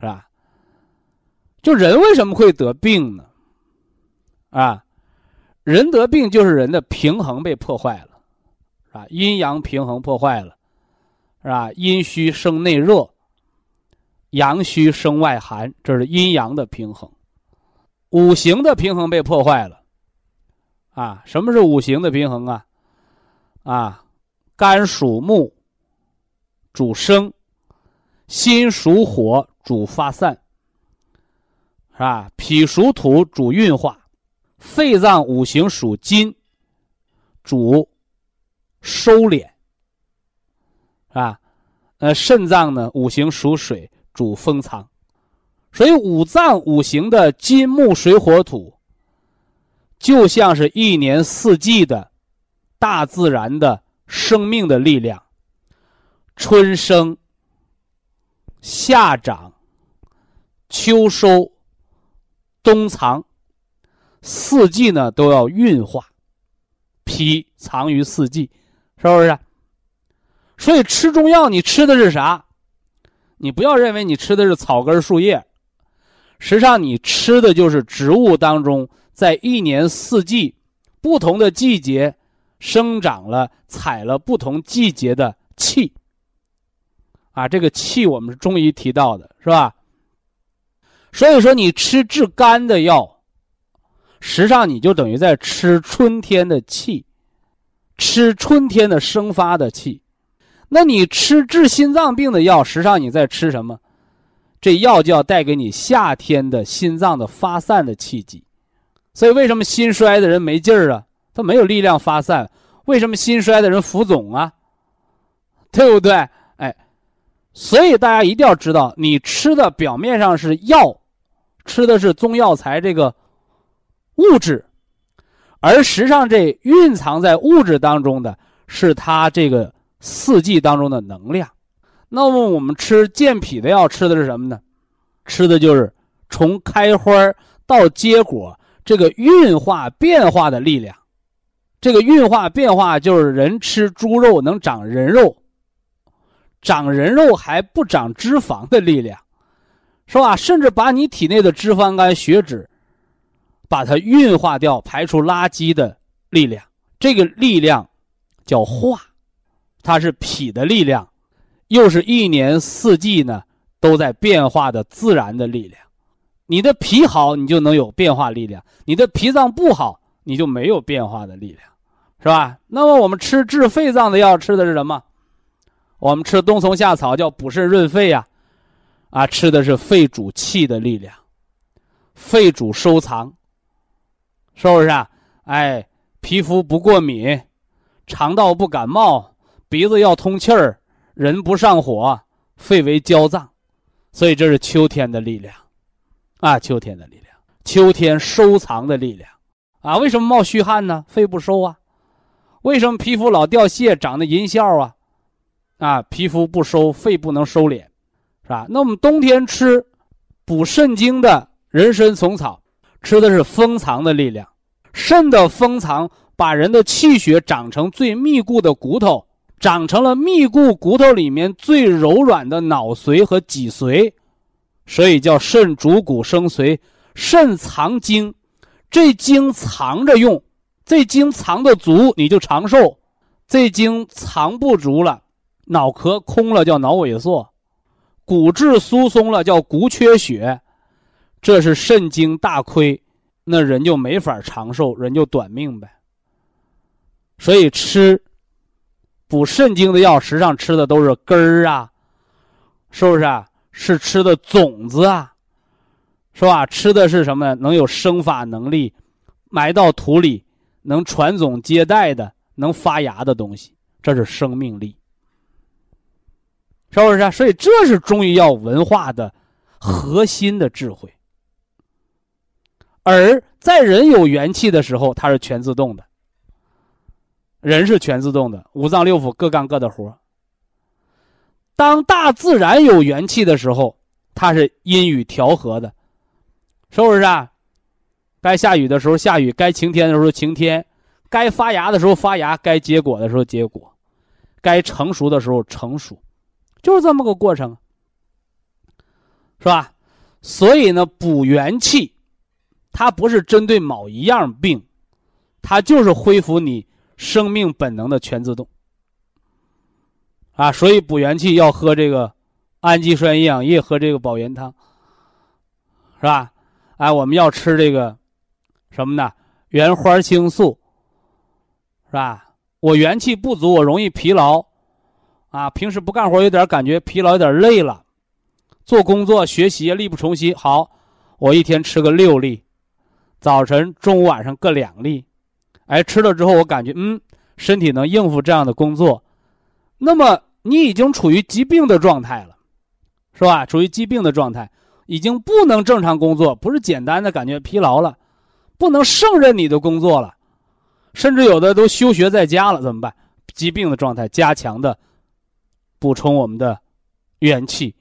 是吧？就人为什么会得病呢？啊，人得病就是人的平衡被破坏了，是吧？阴阳平衡破坏了，是吧？阴虚生内热，阳虚生外寒，这是阴阳的平衡。五行的平衡被破坏了，啊，什么是五行的平衡啊？啊，肝属木，主生；心属火，主发散，是吧？脾属土，主运化；肺脏五行属金，主收敛，是吧？呃，肾脏呢，五行属水，主封藏。所以五脏五行的金木水火土，就像是一年四季的大自然的生命的力量。春生、夏长、秋收、冬藏，四季呢都要运化，脾藏于四季，是不是？所以吃中药，你吃的是啥？你不要认为你吃的是草根树叶。实际上，你吃的就是植物当中在一年四季不同的季节生长了、采了不同季节的气。啊，这个气我们是中医提到的，是吧？所以说，你吃治肝的药，实际上你就等于在吃春天的气，吃春天的生发的气。那你吃治心脏病的药，实际上你在吃什么？这药就要带给你夏天的心脏的发散的气机，所以为什么心衰的人没劲儿啊？他没有力量发散。为什么心衰的人浮肿啊？对不对？哎，所以大家一定要知道，你吃的表面上是药，吃的是中药材这个物质，而实际上这蕴藏在物质当中的是它这个四季当中的能量。那么我们吃健脾的药，吃的是什么呢？吃的就是从开花到结果这个运化变化的力量。这个运化变化就是人吃猪肉能长人肉，长人肉还不长脂肪的力量，是吧？甚至把你体内的脂肪肝、血脂，把它运化掉，排出垃圾的力量。这个力量叫化，它是脾的力量。又是一年四季呢，都在变化的自然的力量。你的脾好，你就能有变化力量；你的脾脏不好，你就没有变化的力量，是吧？那么我们吃治肺脏的药，吃的是什么？我们吃冬虫夏草，叫补肾润肺呀，啊，吃的是肺主气的力量，肺主收藏，是不是啊？哎，皮肤不过敏，肠道不感冒，鼻子要通气儿。人不上火，肺为焦脏，所以这是秋天的力量，啊，秋天的力量，秋天收藏的力量，啊，为什么冒虚汗呢？肺不收啊，为什么皮肤老掉屑、长的银屑啊？啊，皮肤不收，肺不能收敛，是吧？那我们冬天吃补肾精的人参、虫草，吃的是封藏的力量，肾的封藏把人的气血长成最密固的骨头。长成了密固骨头里面最柔软的脑髓和脊髓，所以叫肾主骨生髓。肾藏精，这精藏着用，这精藏的足你就长寿，这精藏不足了，脑壳空了叫脑萎缩，骨质疏松了叫骨缺血，这是肾精大亏，那人就没法长寿，人就短命呗。所以吃。补肾精的药，实际上吃的都是根儿啊，是不是啊？是吃的种子啊，是吧？吃的是什么？能有生发能力，埋到土里能传宗接代的，能发芽的东西，这是生命力，是不是？所以这是中医药文化的核心的智慧。而在人有元气的时候，它是全自动的。人是全自动的，五脏六腑各干各的活当大自然有元气的时候，它是阴雨调和的，是不是啊？该下雨的时候下雨，该晴天的时候晴天，该发芽的时候发芽，该结果的时候结果，该成熟的时候成熟，就是这么个过程，是吧？所以呢，补元气，它不是针对某一样病，它就是恢复你。生命本能的全自动啊，所以补元气要喝这个氨基酸营养液，喝这个保元汤，是吧？哎，我们要吃这个什么呢？原花青素是吧？我元气不足，我容易疲劳，啊，平时不干活有点感觉疲劳，有点累了，做工作学习力不从心。好，我一天吃个六粒，早晨、中午、晚上各两粒，哎，吃了之后我感觉嗯，身体能应付这样的工作，那么你已经处于疾病的状态了，是吧？处于疾病的状态，已经不能正常工作，不是简单的感觉疲劳了，不能胜任你的工作了。甚至有的都休学在家了，怎么办？疾病的状态，加强的补充我们的元气，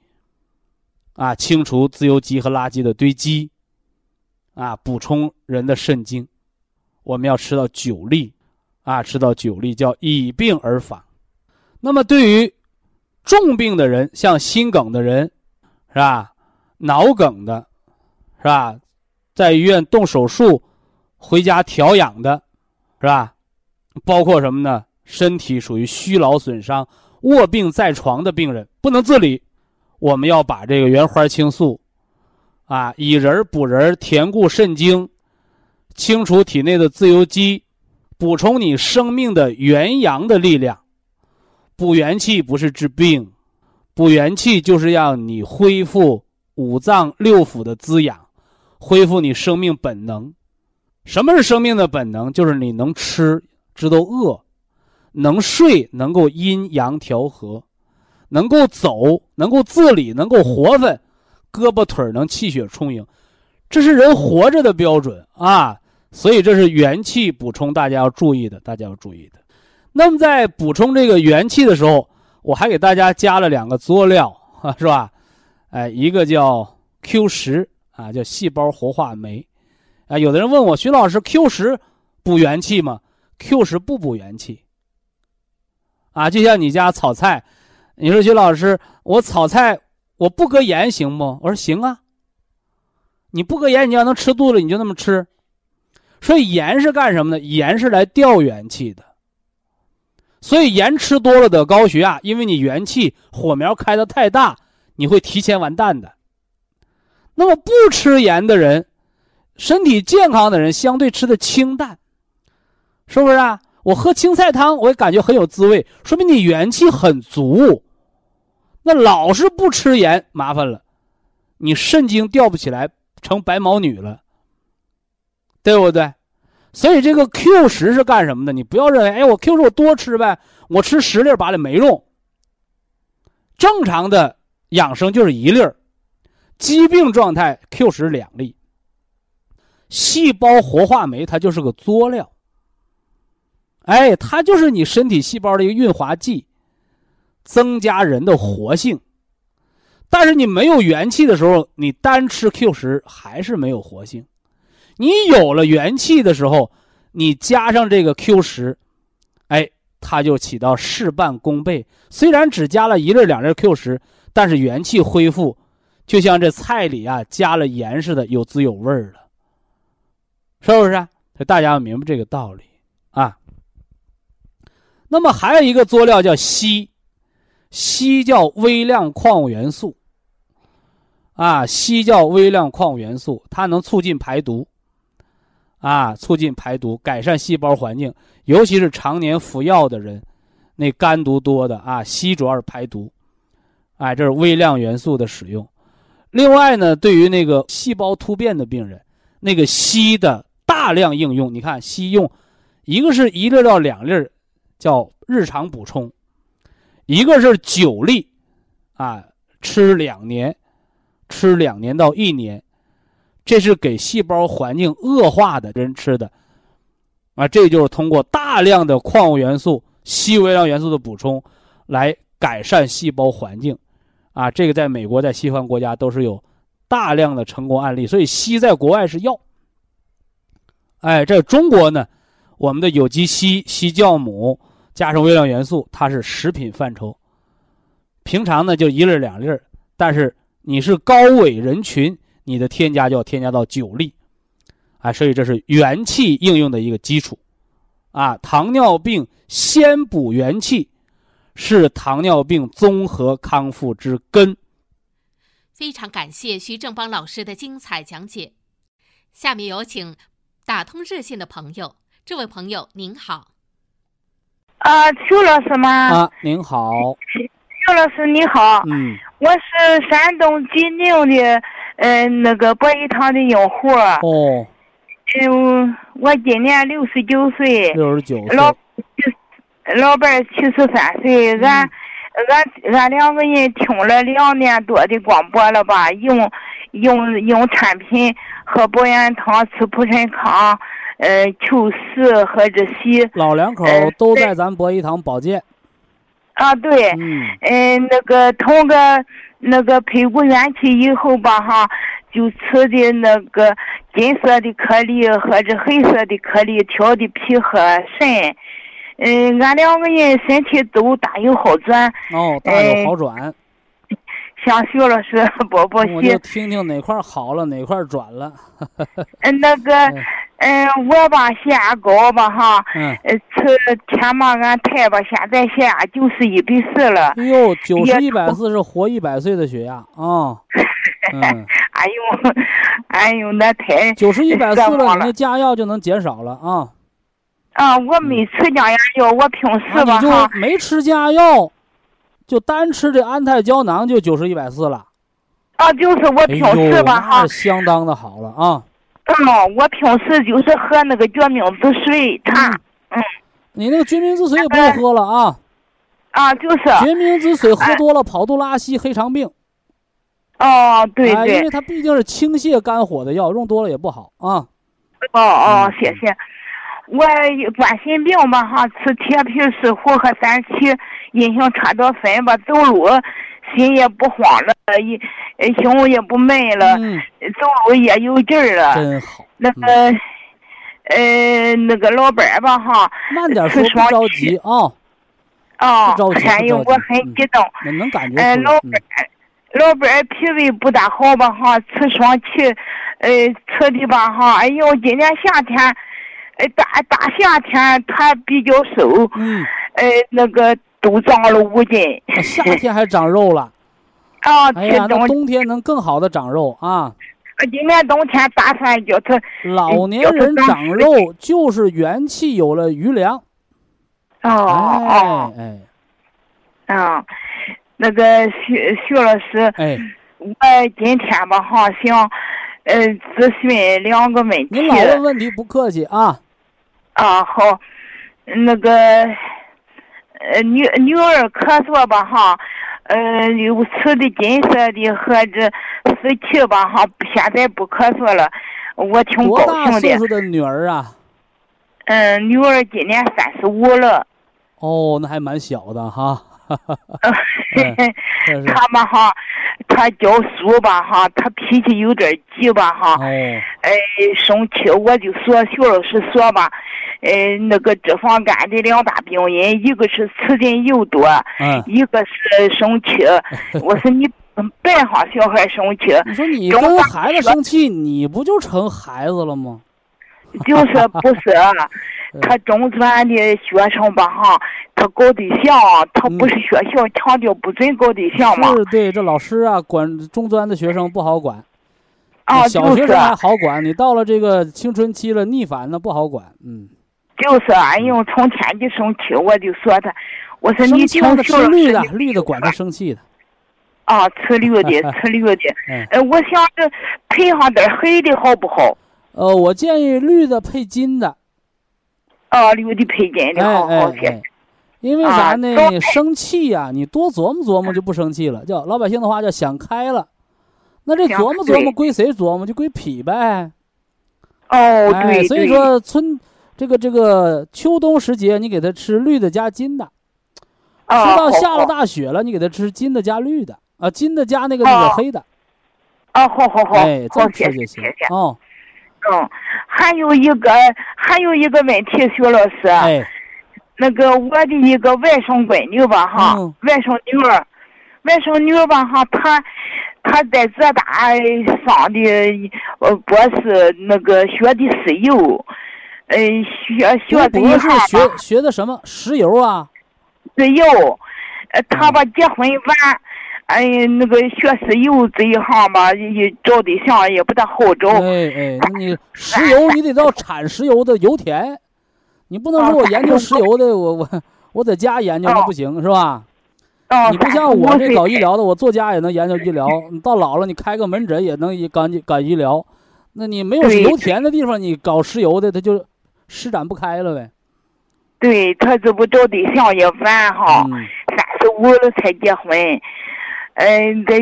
啊，清除自由基和垃圾的堆积，啊，补充人的肾精。我们要吃到九粒，啊，吃到九粒叫以病而访。那么对于重病的人，像心梗的人，是吧？脑梗的，是吧？在医院动手术，回家调养的。是吧？包括什么呢？身体属于虚劳损伤、卧病在床的病人不能自理，我们要把这个原花青素，啊，以仁补仁，填固肾精，清除体内的自由基，补充你生命的元阳的力量。补元气不是治病，补元气就是让你恢复五脏六腑的滋养，恢复你生命本能。什么是生命的本能？就是你能吃，知道饿；能睡，能够阴阳调和；能够走，能够自理，能够活分，胳膊腿能气血充盈，这是人活着的标准啊！所以这是元气补充，大家要注意的，大家要注意的。那么在补充这个元气的时候，我还给大家加了两个佐料啊，是吧？哎，一个叫 Q 十啊，叫细胞活化酶。啊，有的人问我徐老师，Q 十补元气吗？Q 十不补元气。啊，就像你家炒菜，你说徐老师，我炒菜我不搁盐行不？我说行啊。你不搁盐，你要能吃肚子，你就那么吃。所以盐是干什么的？盐是来调元气的。所以盐吃多了得高血压，因为你元气火苗开的太大，你会提前完蛋的。那么不吃盐的人。身体健康的人相对吃的清淡，是不是啊？我喝青菜汤，我也感觉很有滋味，说明你元气很足。那老是不吃盐，麻烦了，你肾精调不起来，成白毛女了，对不对？所以这个 Q 十是干什么的？你不要认为，哎，我 Q 十我多吃呗，我吃十粒八粒没用。正常的养生就是一粒儿，疾病状态 Q 十两粒。细胞活化酶它就是个佐料，哎，它就是你身体细胞的一个润滑剂，增加人的活性。但是你没有元气的时候，你单吃 Q 十还是没有活性。你有了元气的时候，你加上这个 Q 十，哎，它就起到事半功倍。虽然只加了一粒两粒 Q 十，但是元气恢复，就像这菜里啊加了盐似的，有滋有味儿了。是不是？所以大家要明白这个道理啊。那么还有一个佐料叫硒，硒叫微量矿物元素。啊，硒叫微量矿物元素，它能促进排毒，啊，促进排毒，改善细胞环境，尤其是常年服药的人，那肝毒多的啊，硒主要是排毒。哎，这是微量元素的使用。另外呢，对于那个细胞突变的病人，那个硒的。大量应用，你看硒用，一个是一粒到两粒，叫日常补充；一个是九粒，啊，吃两年，吃两年到一年，这是给细胞环境恶化的人吃的，啊，这就是通过大量的矿物元素、硒微量元素的补充，来改善细胞环境，啊，这个在美国、在西方国家都是有大量的成功案例，所以硒在国外是药。哎，这中国呢，我们的有机硒、硒酵母加上微量元素，它是食品范畴。平常呢就一粒两粒但是你是高危人群，你的添加就要添加到九粒。啊，所以这是元气应用的一个基础。啊，糖尿病先补元气，是糖尿病综合康复之根。非常感谢徐正邦老师的精彩讲解。下面有请。打通热线的朋友，这位朋友您好。啊，邱老师吗？啊，您好。邱老师你好。嗯。我是山东济宁的，嗯，那个博医堂的用户。哦。嗯，我今年六十九岁。六十九岁。老，老伴儿七十三岁。俺，俺，俺两个人听了两年多的广播了吧？用，用，用产品喝保元汤，吃普参康。呃，秋实和这西老两口都在咱博医堂保健。啊，对，嗯，那个通过那个配股元气以后吧，哈，就吃的那个金色的颗粒和这黑色的颗粒调的脾和肾，嗯，俺两个人身体都大有好转。哦，大有好转。向徐老师报报喜。我就听听哪块好了，哪块转了。嗯，那个。嗯，我吧血压高吧哈，嗯，吃天麻胺肽吧，现在血压九十一百四了。哎呦，九十一百四是活一百岁的血压啊！嗯，哎呦，哎呦，那太九十一百四了，你那加药就能减少了啊。啊，我没吃降压药，我平时吧哈，没吃降压药，就单吃这安泰胶囊就九十一百四了。啊，就是我平时吧哈，相当的好了啊。嗯，我平时就是喝那个决明子水茶。嗯，你那个决明子水也不用喝了啊。啊，就是。决明子水喝多了，跑肚拉稀、黑肠病。哦，对对。因为它毕竟是清泻肝火的药，用多了也不好啊。哦哦，谢谢。我冠心病吧哈，吃铁皮石斛和三七银杏茶多分吧，走路。心也不慌了，也胸也不闷了，走路也有劲儿了。真好。那个，呃，那个老伴儿吧哈，慢点说，不着急啊。啊，哎呦，我很激动。能感觉呃，老伴儿，老伴儿脾胃不大好吧哈，吃双气，呃，吃的吧哈，哎呦，今年夏天，呃，大大夏天他比较瘦。嗯。呃，那个。都长了五斤，夏天还长肉了，啊！哎呀，那冬天能更好的长肉啊！今年冬天打算叫他老年人长肉就是元气有了余粮。哦哦哎，嗯，那个徐徐老师，哎，我今天吧哈想，呃，咨询两个问题。您老问问题不客气啊。啊好，那个。呃，女女儿咳嗽吧哈，呃，有吃的金色的和这湿气吧哈，现在不咳嗽了，我挺高兴的。多大岁数的女儿啊？嗯，女儿今年三十五了。哦，那还蛮小的哈。他嘛哈，他教书吧哈，他脾气有点急吧哈。哦。哎，生气我就说徐老师说吧。哎，那个脂肪肝的两大病因，一个是吃进油多，嗯，一个是生气。我说你别哈小孩生气。你说你跟孩子生气，你不就成孩子了吗？就是不是，他中专的学生吧哈，他搞对象，他不是学校强调不准搞对象吗？是，对，这老师啊，管中专的学生不好管。啊，小学生还好管，你到了这个青春期了，逆反了不好管，嗯。就是哎呦，从天就生气，我就说他，我说你听吃绿的，绿的管他生气的。啊，吃绿的，吃绿的。呃，我想着配上点黑的好不好？呃，我建议绿的配金的。啊，绿的配金的好好些。因为啥呢？生气呀，你多琢磨琢磨就不生气了。叫老百姓的话叫想开了。那这琢磨琢磨归谁琢磨？就归脾呗。哦，对。所以说春。这个这个秋冬时节，你给他吃绿的加金的，吃到下了大雪了，你给他吃金的加绿的啊，金的加那个那个黑的。啊，好好好，哎，这么吃就行哦。嗯，还有一个还有一个问题，徐老师，哎，那个我的一个外甥闺女吧哈，外甥女儿，外甥女儿吧哈，她她在浙大上的呃博士，那个学的石油。呃，学学的博士学学的什么？石油啊？石油，呃，她吧结婚完，哎，那个学石油这一行吧，也找对象也不大好找。哎哎，你石油你得到产石油的油田，你不能说我研究石油的，我我我在家研究那不行是吧？哦，你不像我这搞医疗的，我做家也能研究医疗。你到老了，你开个门诊也能搞搞医疗。那你没有油田的地方，你搞石油的，他就施展不开了呗。对他这不找对象也烦哈，三十五了才结婚，嗯，这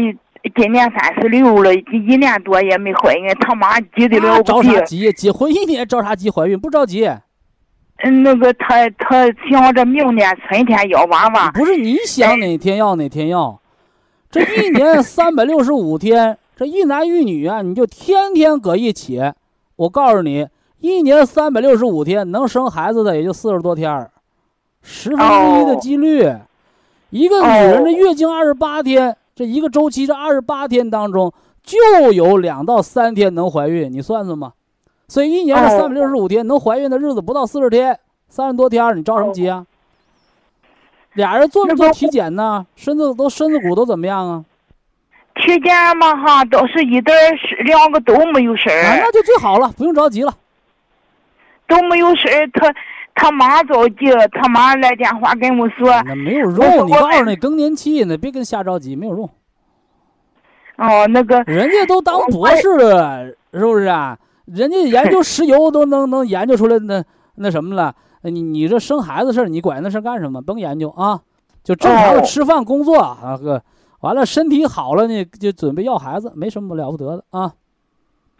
今年三十六了，一年多也没怀孕，他妈急的了着啥急？结婚一年着啥急？怀孕不着急。嗯，那个他他想着明年春天要娃娃。不是你想哪天要哪天要，这一年 三百六十五天，这一男一女啊，你就天天搁一起。我告诉你，一年三百六十五天能生孩子的也就四十多天十分之一的几率。一个女人的月经二十八天，这一个周期这二十八天当中就有两到三天能怀孕，你算算吧。所以一年是三百六十五天，能怀孕的日子不到四十天，三十多天，你着什么急啊？俩人做没做体检呢？身子都身子骨都怎么样啊？体检嘛哈，都是一点事，两个都没有事儿。那就最好了，不用着急了。都没有事儿，他他妈着急，他妈来电话跟我说。那没有用，你告诉那更年期呢，别跟瞎着急，没有用。哦，那个。人家都当博士了，是不是啊？人家研究石油都能能研究出来那那什么了？你你这生孩子事儿，你管那事儿干什么？甭研究啊，就正常的吃饭工作啊哥。完了身体好了呢，就准备要孩子，没什么了不得的啊。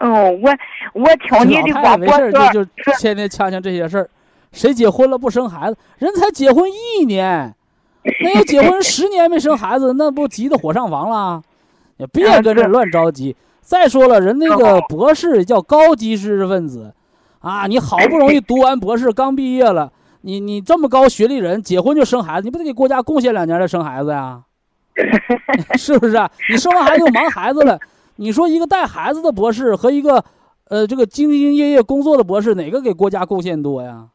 哦，我我听你的广播说，就就天天呛呛这些事儿。谁结婚了不生孩子？人才结婚一年，那要结婚十年没生孩子，那不急得火上房了？也别跟这乱着急。再说了，人那个博士叫高级知识分子，啊，你好不容易读完博士，刚毕业了，你你这么高学历人，结婚就生孩子，你不得给国家贡献两年再生孩子呀？是不是啊？你生完孩子就忙孩子了，你说一个带孩子的博士和一个，呃，这个兢兢业业工作的博士，哪个给国家贡献多呀？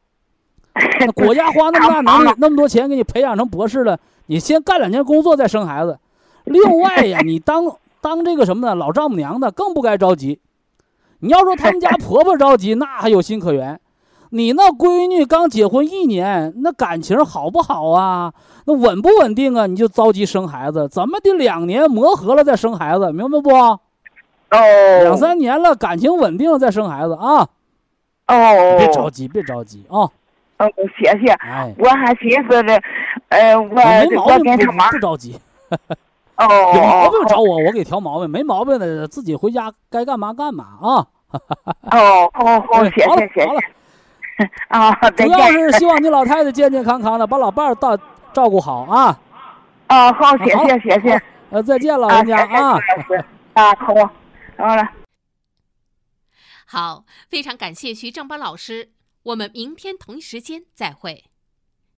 那国家花那么大能力、那么多钱给你培养成博士了，你先干两年工作再生孩子。另外呀，你当。当这个什么呢？老丈母娘的更不该着急。你要说他们家婆婆着急，那还有心可原。你那闺女刚结婚一年，那感情好不好啊？那稳不稳定啊？你就着急生孩子，怎么得两年磨合了再生孩子，明白不？哦，两三年了，感情稳定了再生孩子啊。哦，别着急，别着急啊。哦，谢谢。哎，我还寻思着，呃，我我跟他妈不着急。哦，有毛病找我，我给调毛病；没毛病的，自己回家该干嘛干嘛啊。哦，好好，谢谢谢谢。啊，主要是希望你老太太健健康康的，把老伴儿照照顾好啊。哦，好，谢谢谢谢。呃，再见，老人家啊。啊，好，好了。好，非常感谢徐正邦老师，我们明天同一时间再会。